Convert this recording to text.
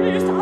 为的啥